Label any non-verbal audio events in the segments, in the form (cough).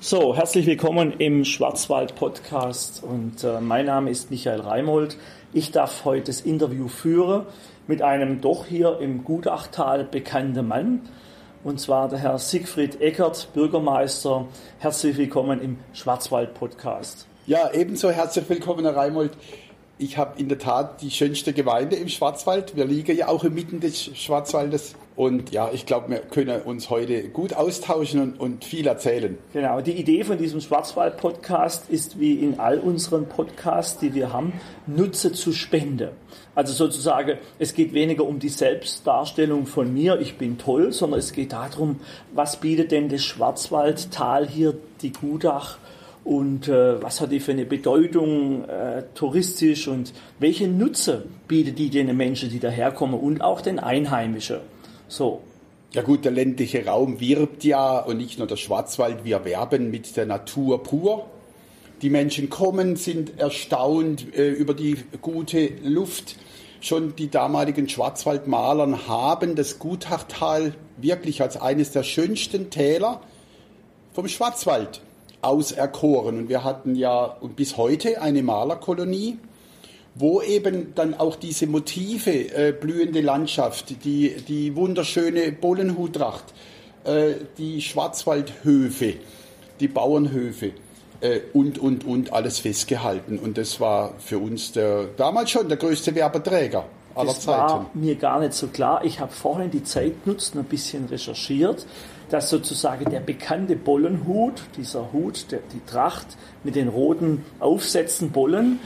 So, herzlich willkommen im Schwarzwald Podcast und äh, mein Name ist Michael Reimold. Ich darf heute das Interview führen mit einem doch hier im Gutachtal bekannten Mann und zwar der Herr Siegfried Eckert, Bürgermeister. Herzlich willkommen im Schwarzwald Podcast. Ja, ebenso herzlich willkommen, Herr Reimold. Ich habe in der Tat die schönste Gemeinde im Schwarzwald. Wir liegen ja auch inmitten des Schwarzwaldes. Und ja, ich glaube, wir können uns heute gut austauschen und, und viel erzählen. Genau, die Idee von diesem Schwarzwald-Podcast ist wie in all unseren Podcasts, die wir haben, Nutze zu Spende. Also sozusagen, es geht weniger um die Selbstdarstellung von mir, ich bin toll, sondern es geht darum, was bietet denn das Schwarzwaldtal hier, die Gutach, und äh, was hat die für eine Bedeutung äh, touristisch und welche Nutze bietet die den Menschen, die daherkommen und auch den Einheimischen. So. Ja gut, der ländliche Raum wirbt ja und nicht nur der Schwarzwald, wir werben mit der Natur pur. Die Menschen kommen, sind erstaunt äh, über die gute Luft. Schon die damaligen Schwarzwaldmalern haben das Gutachtal wirklich als eines der schönsten Täler vom Schwarzwald auserkoren. Und wir hatten ja bis heute eine Malerkolonie, wo eben dann auch diese Motive, äh, blühende Landschaft, die, die wunderschöne Bollenhuttracht, äh, die Schwarzwaldhöfe, die Bauernhöfe äh, und, und, und alles festgehalten. Und das war für uns der, damals schon der größte Werbeträger aller das Zeiten. Das war mir gar nicht so klar. Ich habe vorhin die Zeit genutzt und ein bisschen recherchiert dass sozusagen der bekannte Bollenhut, dieser Hut, der, die Tracht mit den roten Aufsätzen Bollen,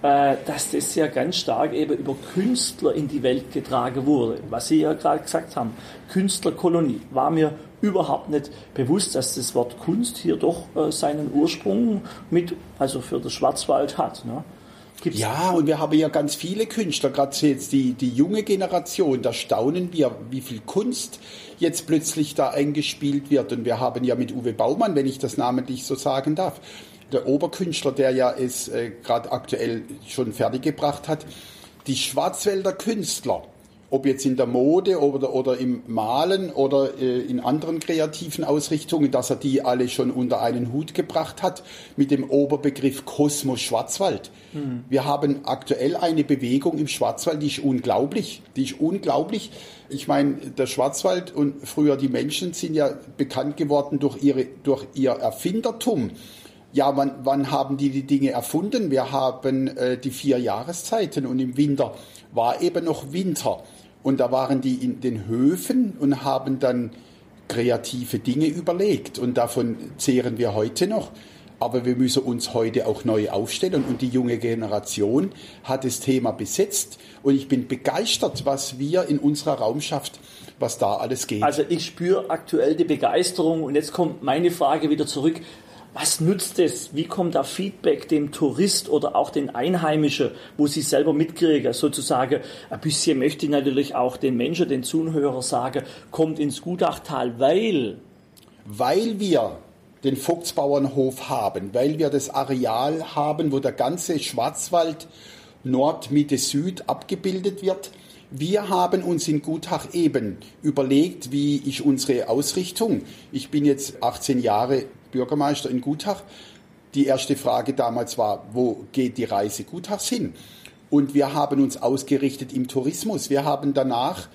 dass das ja ganz stark eben über Künstler in die Welt getragen wurde. Was Sie ja gerade gesagt haben, Künstlerkolonie, war mir überhaupt nicht bewusst, dass das Wort Kunst hier doch äh, seinen Ursprung mit, also für das Schwarzwald hat. Ne? Gibt's ja, und wir haben ja ganz viele Künstler, gerade jetzt die, die junge Generation, da staunen wir, wie viel Kunst jetzt plötzlich da eingespielt wird. Und wir haben ja mit Uwe Baumann, wenn ich das namentlich so sagen darf, der Oberkünstler, der ja es äh, gerade aktuell schon fertiggebracht hat, die Schwarzwälder Künstler ob jetzt in der Mode oder, oder im Malen oder äh, in anderen kreativen Ausrichtungen, dass er die alle schon unter einen Hut gebracht hat mit dem Oberbegriff Kosmos Schwarzwald. Mhm. Wir haben aktuell eine Bewegung im Schwarzwald, die ist unglaublich. Die ist unglaublich. Ich meine, der Schwarzwald und früher die Menschen sind ja bekannt geworden durch, ihre, durch ihr Erfindertum. Ja, wann, wann haben die die Dinge erfunden? Wir haben äh, die vier Jahreszeiten und im Winter war eben noch Winter. Und da waren die in den Höfen und haben dann kreative Dinge überlegt. Und davon zehren wir heute noch. Aber wir müssen uns heute auch neu aufstellen. Und die junge Generation hat das Thema besetzt. Und ich bin begeistert, was wir in unserer Raumschaft, was da alles geht. Also ich spüre aktuell die Begeisterung. Und jetzt kommt meine Frage wieder zurück was nützt es? Wie kommt da Feedback dem Tourist oder auch den Einheimischen, wo sie selber mitkriegen? Sozusagen, ein bisschen möchte ich natürlich auch den Menschen, den Zuhörer sagen, kommt ins Gutachtal, weil... Weil wir den Vogtsbauernhof haben, weil wir das Areal haben, wo der ganze Schwarzwald Nord, Mitte, Süd abgebildet wird. Wir haben uns in Gutach eben überlegt, wie ich unsere Ausrichtung, ich bin jetzt 18 Jahre Bürgermeister in Gutach. Die erste Frage damals war, wo geht die Reise Gutachs hin? Und wir haben uns ausgerichtet im Tourismus. Wir haben danach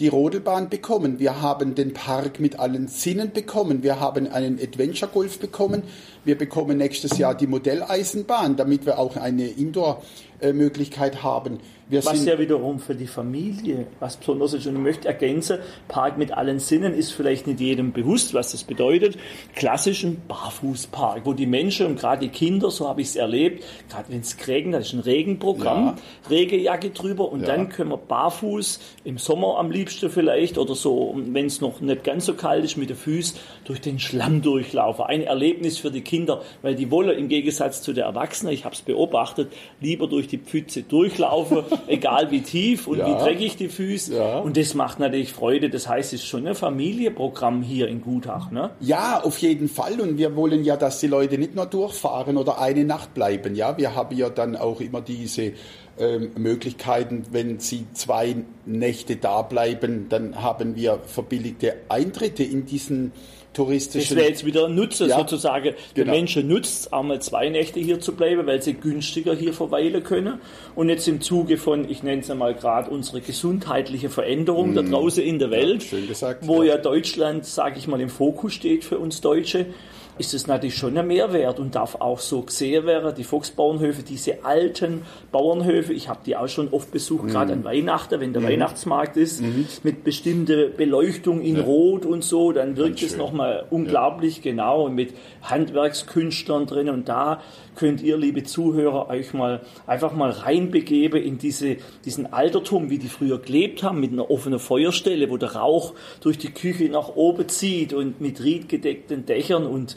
die Rodelbahn bekommen. Wir haben den Park mit allen Sinnen bekommen. Wir haben einen Adventure Golf bekommen. Wir bekommen nächstes Jahr die Modelleisenbahn, damit wir auch eine Indoor-Möglichkeit haben. Wir was ja wiederum für die Familie was Besonderes ist. Und ich möchte ergänzen, Park mit allen Sinnen ist vielleicht nicht jedem bewusst, was das bedeutet. Klassischen Barfußpark, wo die Menschen und gerade die Kinder, so habe ich es erlebt, gerade wenn es regnet, das ist ein Regenprogramm, ja. Regenjacke drüber und ja. dann können wir barfuß im Sommer am liebsten vielleicht oder so, wenn es noch nicht ganz so kalt ist, mit den Füßen durch den Schlamm durchlaufen. Ein Erlebnis für die Kinder, weil die wollen im Gegensatz zu der Erwachsenen, ich habe es beobachtet, lieber durch die Pfütze durchlaufen egal wie tief und ja. wie dreckig die Füße. Ja. Und das macht natürlich Freude. Das heißt, es ist schon ein Familienprogramm hier in Gutach. Ne? Ja, auf jeden Fall. Und wir wollen ja, dass die Leute nicht nur durchfahren oder eine Nacht bleiben. Ja, wir haben ja dann auch immer diese ähm, Möglichkeiten, wenn sie zwei Nächte da bleiben, dann haben wir verbilligte Eintritte in diesen touristischen. Das wäre jetzt wieder ein Nutzer Ja, sozusagen. Die genau. Menschen nutzt einmal zwei Nächte hier zu bleiben, weil sie günstiger hier verweilen können. Und jetzt im Zuge von, ich nenne es einmal gerade, unsere gesundheitliche Veränderung da draußen in der Welt, schön gesagt, wo ja. ja Deutschland, sage ich mal, im Fokus steht für uns Deutsche, ist es natürlich schon ein Mehrwert und darf auch so gesehen werden. Die Volksbauernhöfe, diese alten Bauernhöfe, ich habe die auch schon oft besucht, gerade Mhm. an Weihnachten, wenn der Weihnachtsmarkt ist, mit bestimmter Beleuchtung in Rot und so, dann wirkt es nochmal unglaublich genau und mit Handwerkskünstlern drin. Und da könnt ihr, liebe Zuhörer, euch mal einfach mal reinbegeben in diese, diesen Altertum, wie die früher gelebt haben, mit einer offenen Feuerstelle, wo der Rauch durch die Küche nach oben zieht und mit riedgedeckten Dächern und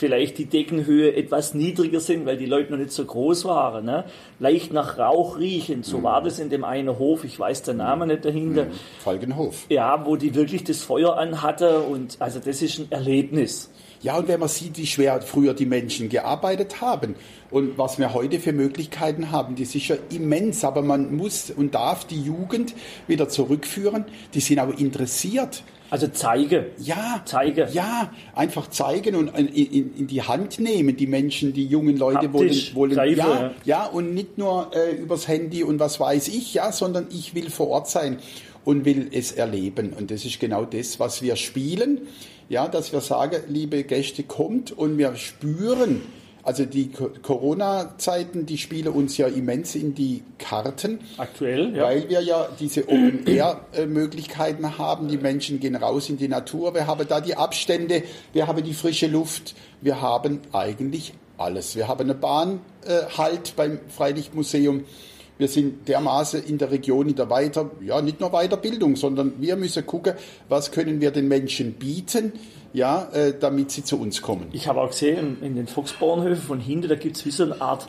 vielleicht die Deckenhöhe etwas niedriger sind, weil die Leute noch nicht so groß waren. Ne? Leicht nach Rauch riechen, so war das in dem einen Hof, ich weiß den Namen nicht dahinter. Falkenhof. Ja, wo die wirklich das Feuer anhatte und also das ist ein Erlebnis. Ja, und wenn man sieht, wie schwer früher die Menschen gearbeitet haben und was wir heute für Möglichkeiten haben, die ist sicher immens, aber man muss und darf die Jugend wieder zurückführen. Die sind aber interessiert. Also zeige. Ja, Zeige. Ja, einfach zeigen und in, in, in die Hand nehmen. Die Menschen, die jungen Leute wollen, Haptisch wollen greifen, ja, ja. ja, und nicht nur äh, übers Handy und was weiß ich, ja, sondern ich will vor Ort sein und will es erleben. Und das ist genau das, was wir spielen. Ja, dass wir sagen, liebe Gäste, kommt und wir spüren, also die Co- Corona-Zeiten, die spielen uns ja immens in die Karten. Aktuell, ja. Weil wir ja diese Open-Air-Möglichkeiten haben. Die Menschen gehen raus in die Natur. Wir haben da die Abstände, wir haben die frische Luft, wir haben eigentlich alles. Wir haben eine Bahn äh, halt beim Freilichtmuseum. Wir sind dermaßen in der Region in der Weiter, ja nicht nur Weiterbildung, sondern wir müssen gucken, was können wir den Menschen bieten, ja, äh, damit sie zu uns kommen. Ich habe auch gesehen, in den Volksbauernhöfen von hinten, da gibt es wie so eine Art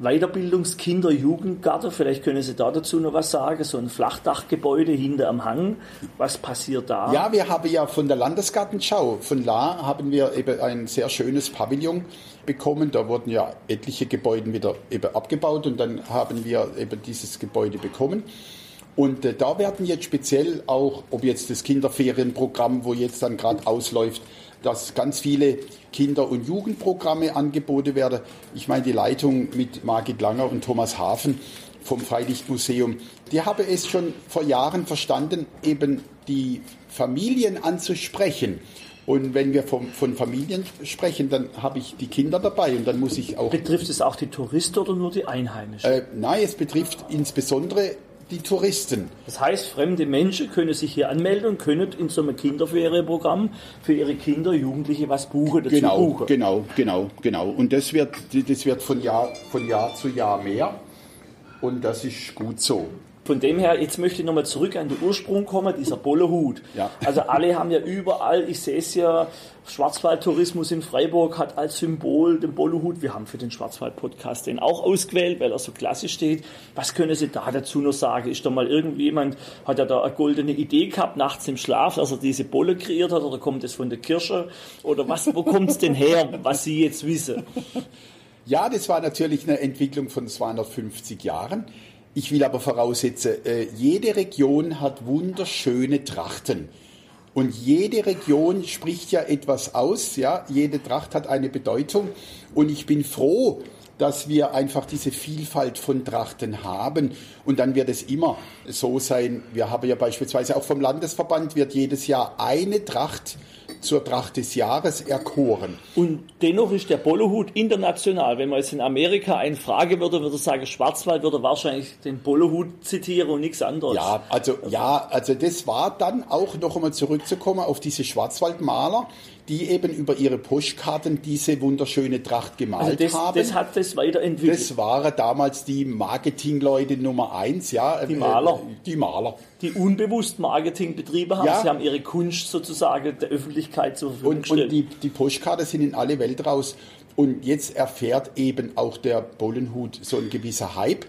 Weiterbildungskinder-Jugendgarten. Vielleicht können Sie da dazu noch was sagen. So ein Flachdachgebäude hinter am Hang. Was passiert da? Ja, wir haben ja von der Landesgartenschau von La haben wir eben ein sehr schönes Pavillon bekommen. Da wurden ja etliche Gebäude wieder eben abgebaut und dann haben wir eben dieses Gebäude bekommen. Und äh, da werden jetzt speziell auch, ob jetzt das Kinderferienprogramm, wo jetzt dann gerade ausläuft, dass ganz viele Kinder- und Jugendprogramme angeboten werden. Ich meine, die Leitung mit Margit Langer und Thomas Hafen vom Freilichtmuseum, die habe es schon vor Jahren verstanden, eben die Familien anzusprechen. Und wenn wir vom, von Familien sprechen, dann habe ich die Kinder dabei und dann muss ich auch Betrifft es auch die Touristen oder nur die Einheimischen? äh, nein, es betrifft insbesondere die Touristen. Das heißt, fremde Menschen können sich hier anmelden und können in so einem Kinderferienprogramm für ihre Kinder, Jugendliche was buchen, dazu Genau, buchen. genau, genau, genau. Und das wird, das wird von Jahr, von Jahr zu Jahr mehr. Und das ist gut so. Von dem her, jetzt möchte ich nochmal zurück an den Ursprung kommen, dieser Bollehut. Ja. Also alle haben ja überall, ich sehe es ja, Schwarzwaldtourismus in Freiburg hat als Symbol den Bollehut. Wir haben für den Schwarzwald-Podcast den auch ausgewählt, weil er so klassisch steht. Was können Sie da dazu noch sagen? Ist da mal irgendjemand, hat er da eine goldene Idee gehabt, nachts im Schlaf, dass er diese Bolle kreiert hat, oder kommt es von der Kirche? Oder was, wo kommt es denn her, was Sie jetzt wissen? Ja, das war natürlich eine Entwicklung von 250 Jahren. Ich will aber voraussetzen, äh, jede Region hat wunderschöne Trachten. Und jede Region spricht ja etwas aus, ja. Jede Tracht hat eine Bedeutung. Und ich bin froh, dass wir einfach diese Vielfalt von Trachten haben. Und dann wird es immer so sein. Wir haben ja beispielsweise auch vom Landesverband wird jedes Jahr eine Tracht zur Tracht des Jahres erkoren. Und dennoch ist der Bollehut international. Wenn man jetzt in Amerika einen fragen würde, würde er sagen, Schwarzwald würde wahrscheinlich den Bollehut zitieren und nichts anderes. Ja, also ja, also das war dann auch noch einmal zurückzukommen auf diese Schwarzwaldmaler, die eben über ihre Postkarten diese wunderschöne Tracht gemalt also das, haben. das hat das weiterentwickelt. Das waren damals die Marketingleute Nummer eins, ja. Die Maler. Äh, die Maler. Die unbewusst Marketing betrieben haben. Ja. Sie haben ihre Kunst sozusagen der Öffentlichkeit zur Verfügung Und, gestellt. und die, die Postkarte sind in alle Welt raus. Und jetzt erfährt eben auch der Bollenhut so ein gewisser Hype.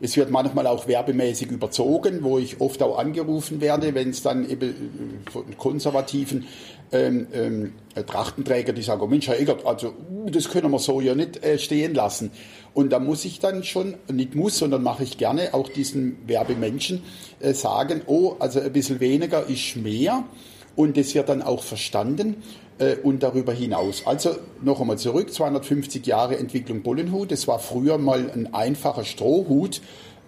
Es wird manchmal auch werbemäßig überzogen, wo ich oft auch angerufen werde, wenn es dann eben äh, von konservativen ähm, ähm, Trachtenträger, die sagen, oh Mensch, Herr Eggert, also uh, das können wir so ja nicht äh, stehen lassen. Und da muss ich dann schon, nicht muss, sondern mache ich gerne auch diesen Werbemenschen äh, sagen, oh, also ein bisschen weniger ist mehr. Und das wird dann auch verstanden. äh, und darüber hinaus. Also noch einmal zurück, 250 Jahre Entwicklung Bullenhut. Es war früher mal ein einfacher Strohhut.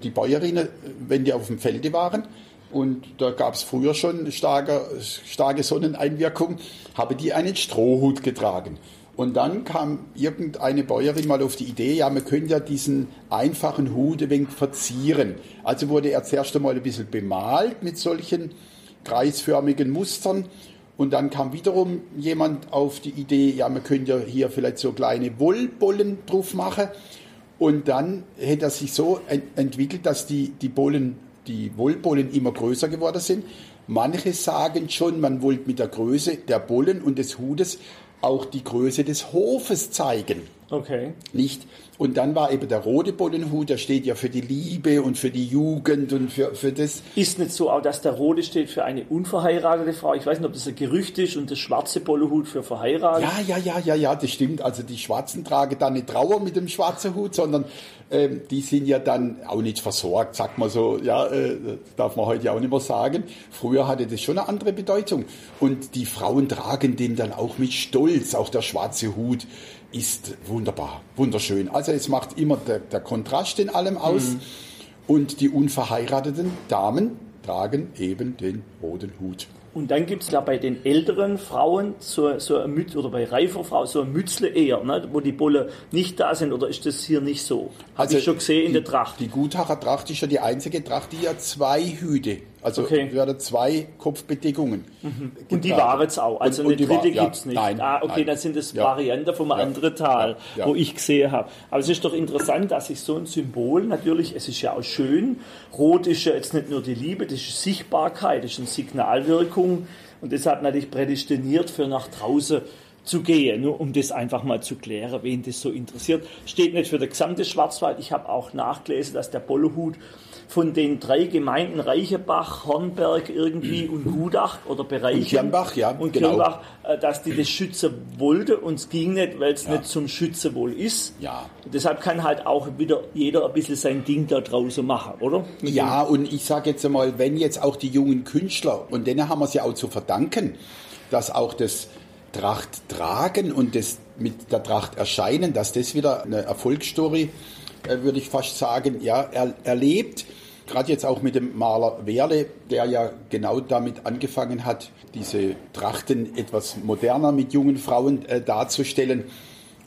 Die Bäuerinnen, wenn die auf dem Felde waren, und da gab es früher schon starke, starke Sonneneinwirkung, habe die einen Strohhut getragen. Und dann kam irgendeine Bäuerin mal auf die Idee, ja, man könnte ja diesen einfachen Hut ein wenig verzieren. Also wurde er zuerst einmal ein bisschen bemalt mit solchen kreisförmigen Mustern. Und dann kam wiederum jemand auf die Idee, ja, man könnte hier vielleicht so kleine Wollbollen drauf machen. Und dann hätte er sich so entwickelt, dass die, die Bollen, die Wollbollen immer größer geworden sind. Manche sagen schon, man wollte mit der Größe der Bollen und des Hutes auch die Größe des Hofes zeigen. Okay. Nicht? Und dann war eben der rote Bollenhut, der steht ja für die Liebe und für die Jugend und für, für das. Ist nicht so auch, dass der rote steht für eine unverheiratete Frau? Ich weiß nicht, ob das ein Gerücht ist und der schwarze Bollenhut für verheiratet. Ja, ja, ja, ja, ja, das stimmt. Also die Schwarzen tragen dann nicht Trauer mit dem schwarzen Hut, sondern ähm, die sind ja dann auch nicht versorgt, sagt man so. Ja, äh, darf man heute ja auch nicht mehr sagen. Früher hatte das schon eine andere Bedeutung. Und die Frauen tragen den dann auch mit Stolz, auch der schwarze Hut ist wunderbar, wunderschön. Also es macht immer der, der Kontrast in allem aus. Mhm. Und die unverheirateten Damen tragen eben den roten Hut. Und dann gibt es ja bei den älteren Frauen so, so ein Mütz, oder bei reifer Frauen so ein Mützle eher, ne, wo die Bolle nicht da sind, oder ist das hier nicht so? Habe also ich schon gesehen die, in der Tracht. Die Gutacher Tracht ist ja die einzige Tracht, die ja zwei Hüte also okay. werden zwei Kopfbedeckungen. Mhm. Und die waren es auch. Also und, eine dritte ja, gibt es nicht. Nein, ah, okay, nein. dann sind es ja. Varianten vom ja. anderen Tal, ja. wo ich gesehen habe. Aber es ist doch interessant, dass sich so ein Symbol natürlich, es ist ja auch schön. Rot ist ja jetzt nicht nur die Liebe, das ist Sichtbarkeit, das ist eine Signalwirkung und deshalb natürlich prädestiniert für nach draußen zu gehen, nur um das einfach mal zu klären, wen das so interessiert. Steht nicht für den gesamte Schwarzwald. Ich habe auch nachgelesen, dass der Bollohut von den drei Gemeinden Reichenbach, Hornberg irgendwie und Gudach oder Bereiche und Kirnbach, ja, und genau. Kirnbach, äh, dass die das schützen wollte und es ging nicht, weil es ja. nicht zum Schützen wohl ist. Ja. Und deshalb kann halt auch wieder jeder ein bisschen sein Ding da draußen machen, oder? Ja, und ich sage jetzt einmal, wenn jetzt auch die jungen Künstler, und denen haben wir es ja auch zu verdanken, dass auch das Tracht tragen und das mit der Tracht erscheinen, dass das wieder eine Erfolgsstory, äh, würde ich fast sagen, ja, er, erlebt gerade jetzt auch mit dem Maler Werle, der ja genau damit angefangen hat, diese Trachten etwas moderner mit jungen Frauen äh, darzustellen.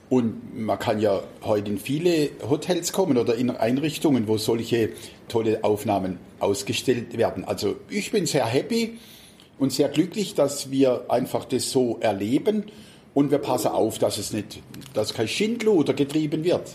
Und man kann ja heute in viele Hotels kommen oder in Einrichtungen, wo solche tolle Aufnahmen ausgestellt werden. Also ich bin sehr happy und sehr glücklich, dass wir einfach das so erleben und wir passen auf, dass es nicht, dass kein Schindluder getrieben wird.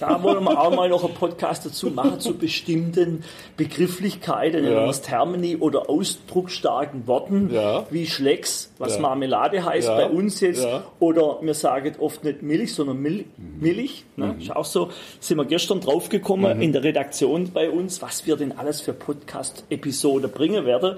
Da wollen wir auch mal noch einen Podcast dazu machen zu bestimmten Begrifflichkeiten, ja. Termini oder ausdrucksstarken Worten, ja. wie Schlecks, was ja. Marmelade heißt bei uns jetzt, oder wir sagen oft nicht Milch, sondern Mil Milch. Ne? Mhm. Ist auch so. Sind wir gestern draufgekommen mhm. in der Redaktion bei uns, was wir denn alles für Podcast-Episode bringen werden.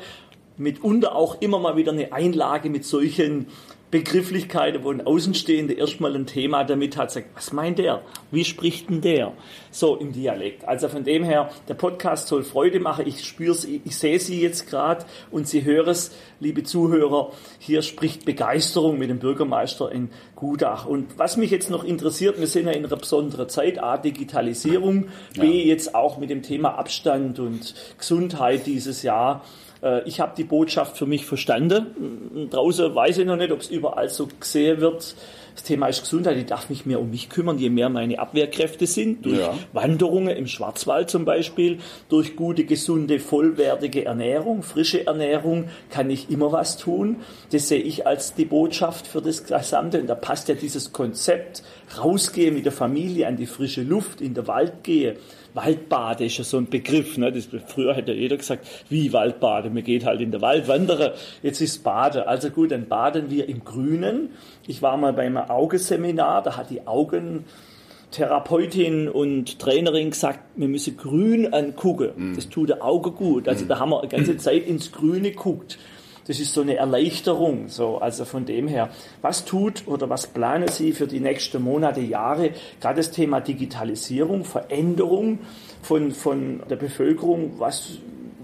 Mitunter auch immer mal wieder eine Einlage mit solchen Begrifflichkeiten, wo ein Außenstehender erstmal ein Thema damit hat, sagt, was meint der? Wie spricht denn der? So im Dialekt. Also von dem her, der Podcast soll Freude machen. Ich spüre ich sehe Sie jetzt gerade und Sie hören es, liebe Zuhörer. Hier spricht Begeisterung mit dem Bürgermeister in Gudach. Und was mich jetzt noch interessiert, wir sind ja in einer besonderen Zeit, A, Digitalisierung, B, jetzt auch mit dem Thema Abstand und Gesundheit dieses Jahr. Äh, ich habe die Botschaft für mich verstanden. Draußen weiß ich noch nicht, ob es überall so gesehen wird. Das Thema ist Gesundheit. Ich darf mich mehr um mich kümmern, je mehr meine Abwehrkräfte sind. Durch ja. Wanderungen im Schwarzwald zum Beispiel, durch gute, gesunde, vollwertige Ernährung, frische Ernährung kann ich immer was tun. Das sehe ich als die Botschaft für das Gesamte. Und da passt ja dieses Konzept, rausgehe mit der Familie an die frische Luft, in den Wald gehe Waldbade ist ja so ein Begriff. Ne? Das, früher hätte jeder gesagt, wie Waldbade, man geht halt in den Wald wandern. Jetzt ist Bade. Also gut, dann baden wir im Grünen. Ich war mal bei einem Augeseminar, da hat die Augentherapeutin und Trainerin gesagt, wir müssen grün angucken. Mm. Das tut der Auge gut. Also da haben wir eine ganze Zeit ins Grüne geguckt das ist so eine Erleichterung. So, also von dem her, was tut oder was planen Sie für die nächsten Monate, Jahre? Gerade das Thema Digitalisierung, Veränderung von, von der Bevölkerung, was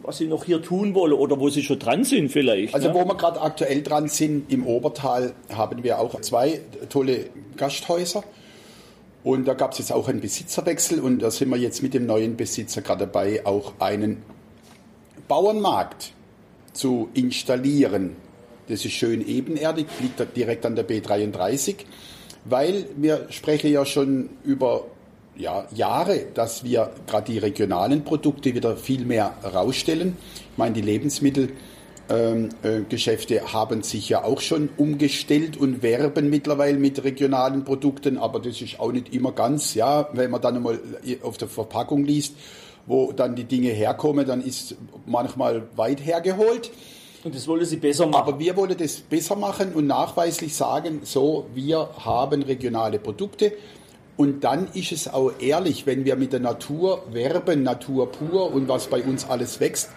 was Sie noch hier tun wollen oder wo Sie schon dran sind vielleicht. Also ne? wo wir gerade aktuell dran sind, im Obertal haben wir auch zwei tolle Gasthäuser. Und da gab es jetzt auch einen Besitzerwechsel und da sind wir jetzt mit dem neuen Besitzer gerade dabei, auch einen Bauernmarkt zu installieren. Das ist schön ebenerdig, liegt direkt an der B33, weil wir sprechen ja schon über ja, Jahre, dass wir gerade die regionalen Produkte wieder viel mehr rausstellen. Ich meine, die Lebensmittelgeschäfte ähm, äh, haben sich ja auch schon umgestellt und werben mittlerweile mit regionalen Produkten, aber das ist auch nicht immer ganz, ja, wenn man dann einmal auf der Verpackung liest, wo dann die Dinge herkommen, dann ist manchmal weit hergeholt. Und das wollen Sie besser machen. Aber wir wollen das besser machen und nachweislich sagen, so, wir haben regionale Produkte. Und dann ist es auch ehrlich, wenn wir mit der Natur werben, Natur pur und was bei uns alles wächst,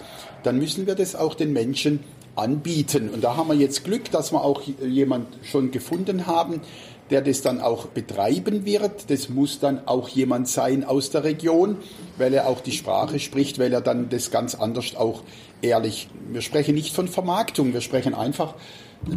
dann müssen wir das auch den Menschen anbieten. Und da haben wir jetzt Glück, dass wir auch jemand schon gefunden haben, der das dann auch betreiben wird. Das muss dann auch jemand sein aus der Region, weil er auch die Sprache spricht, weil er dann das ganz anders auch ehrlich. Wir sprechen nicht von Vermarktung, wir sprechen einfach,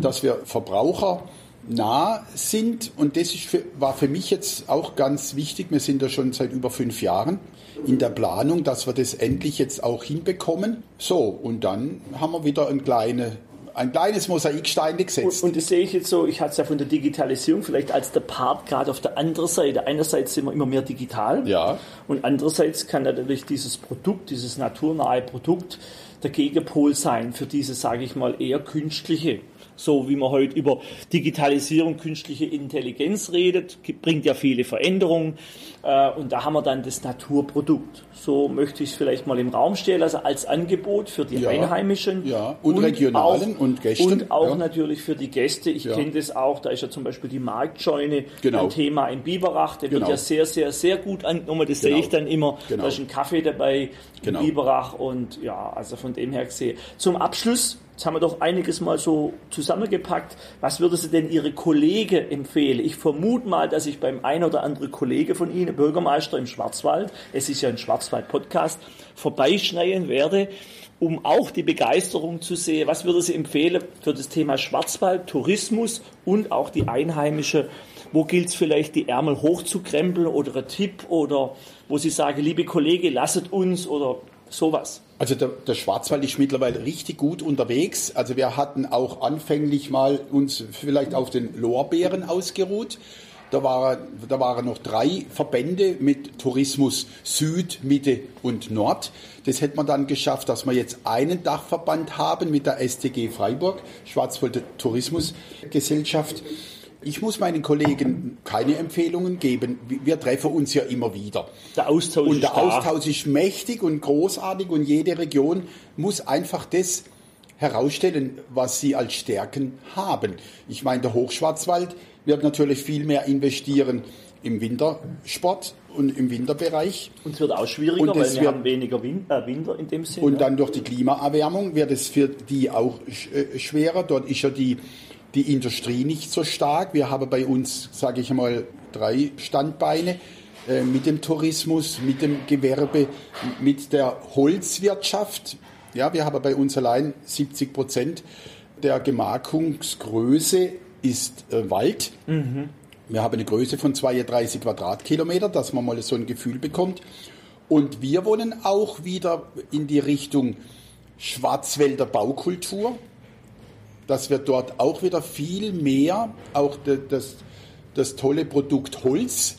dass wir Verbraucher nah sind und das für, war für mich jetzt auch ganz wichtig. Wir sind da schon seit über fünf Jahren in der Planung, dass wir das endlich jetzt auch hinbekommen. So, und dann haben wir wieder eine kleine ein kleines Mosaikstein gesetzt. Und, und, das sehe ich jetzt so, ich hatte es ja von der Digitalisierung vielleicht als der Part gerade auf der anderen Seite. Einerseits sind wir immer mehr digital ja. und andererseits kann natürlich dieses Produkt, dieses naturnahe Produkt der Gegenpol sein für diese, sage ich mal, eher künstliche so wie man heute über Digitalisierung, künstliche Intelligenz redet, bringt ja viele Veränderungen. Äh, und da haben wir dann das Naturprodukt. So möchte ich es vielleicht mal im Raum stellen, also als Angebot für die ja, Einheimischen. Ja, und, und Regionalen auch, und Gäste. Und auch ja. natürlich für die Gäste. Ich ja. kenne das auch, da ist ja zum Beispiel die Marktscheune genau. ein Thema in Biberach. Der genau. wird ja sehr, sehr, sehr gut angenommen. Das genau. sehe ich dann immer. Genau. Da ist ein Kaffee dabei in genau. Biberach und ja, also von dem her gesehen. Zum Abschluss Jetzt haben wir doch einiges mal so zusammengepackt. Was würde Sie denn Ihre Kollegen empfehlen? Ich vermute mal, dass ich beim ein oder anderen Kollege von Ihnen, Bürgermeister im Schwarzwald, es ist ja ein Schwarzwald-Podcast, vorbeischneien werde, um auch die Begeisterung zu sehen. Was würde Sie empfehlen für das Thema Schwarzwald, Tourismus und auch die einheimische? Wo gilt es vielleicht, die Ärmel hochzukrempeln oder ein Tipp oder wo Sie sagen, liebe Kollege, lasset uns oder sowas? Also der, der, Schwarzwald ist mittlerweile richtig gut unterwegs. Also wir hatten auch anfänglich mal uns vielleicht auf den Lorbeeren ausgeruht. Da, war, da waren noch drei Verbände mit Tourismus Süd, Mitte und Nord. Das hätte man dann geschafft, dass wir jetzt einen Dachverband haben mit der STG Freiburg, Schwarzwald Tourismusgesellschaft. Ich muss meinen Kollegen keine Empfehlungen geben. Wir treffen uns ja immer wieder. Der Austausch und der Austausch ist mächtig und großartig und jede Region muss einfach das herausstellen, was sie als Stärken haben. Ich meine, der Hochschwarzwald wird natürlich viel mehr investieren im Wintersport und im Winterbereich. Und es wird auch schwieriger, weil wir wird, haben weniger äh, Winter in dem Sinne. Und dann durch die Klimaerwärmung wird es für die auch äh, schwerer. Dort ist ja die die Industrie nicht so stark. Wir haben bei uns, sage ich mal, drei Standbeine äh, mit dem Tourismus, mit dem Gewerbe, mit der Holzwirtschaft. Ja, wir haben bei uns allein 70 Prozent der Gemarkungsgröße ist äh, Wald. Mhm. Wir haben eine Größe von 32 Quadratkilometer, dass man mal so ein Gefühl bekommt. Und wir wollen auch wieder in die Richtung Schwarzwälder Baukultur dass wir dort auch wieder viel mehr auch das, das tolle Produkt Holz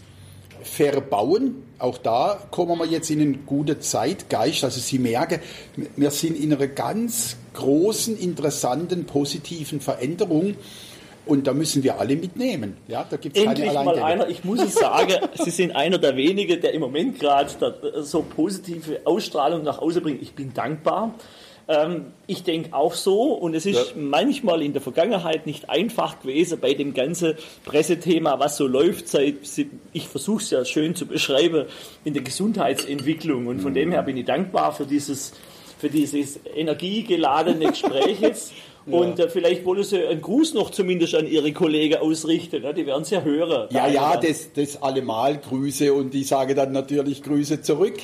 verbauen. Auch da kommen wir jetzt in einen guten Zeitgeist. Also Sie merken, wir sind in einer ganz großen, interessanten, positiven Veränderung. Und da müssen wir alle mitnehmen. Ja, da gibt's Endlich keine mal einer, ich muss es sagen, (laughs) Sie sind einer der wenigen, der im Moment gerade so positive Ausstrahlung nach Hause bringt. Ich bin dankbar. Ähm, ich denke auch so und es ist ja. manchmal in der Vergangenheit nicht einfach gewesen bei dem ganzen Pressethema, was so läuft seit, ich versuche es ja schön zu beschreiben, in der Gesundheitsentwicklung und von mhm. dem her bin ich dankbar für dieses, für dieses energiegeladene Gespräch jetzt. (laughs) Und äh, vielleicht wollen Sie einen Gruß noch zumindest an Ihre Kollegen ausrichten. Ne? Die werden es ja hören. Ja, ja, das, das allemal Grüße und die sage dann natürlich Grüße zurück.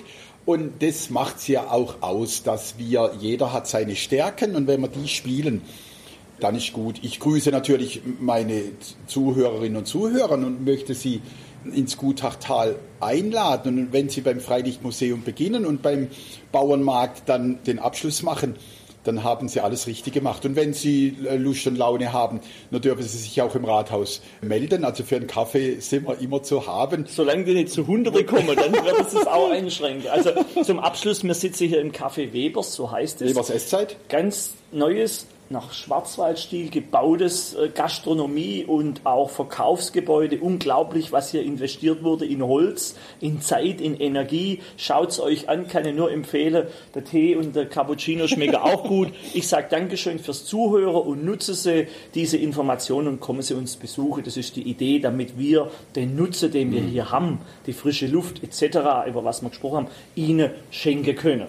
Und das macht es ja auch aus, dass wir, jeder hat seine Stärken und wenn wir die spielen, dann ist gut. Ich grüße natürlich meine Zuhörerinnen und Zuhörer und möchte sie ins Gutachtal einladen. Und wenn Sie beim Freilichtmuseum beginnen und beim Bauernmarkt dann den Abschluss machen, dann haben Sie alles richtig gemacht. Und wenn Sie äh, Lust und Laune haben, dann dürfen Sie sich auch im Rathaus melden. Also für einen Kaffee sind wir immer zu haben. Solange wir nicht zu Hunderte kommen, dann wird es das auch einschränken. Also zum Abschluss, wir sitzen hier im Café Webers, so heißt es. Webers Esszeit. Ganz neues nach Schwarzwaldstil gebautes äh, Gastronomie und auch Verkaufsgebäude. Unglaublich, was hier investiert wurde in Holz, in Zeit, in Energie. Schaut's euch an, kann ich nur empfehlen. Der Tee und der Cappuccino schmecken (laughs) auch gut. Ich sage Dankeschön fürs Zuhören und nutze Sie diese Informationen und kommen Sie uns besuchen. Das ist die Idee, damit wir den Nutzen, den wir hier haben, die frische Luft etc., über was wir gesprochen haben, Ihnen schenken können.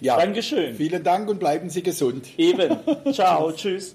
Ja. Dankeschön. Vielen Dank und bleiben Sie gesund. Eben. (laughs) Ciao. Tschüss.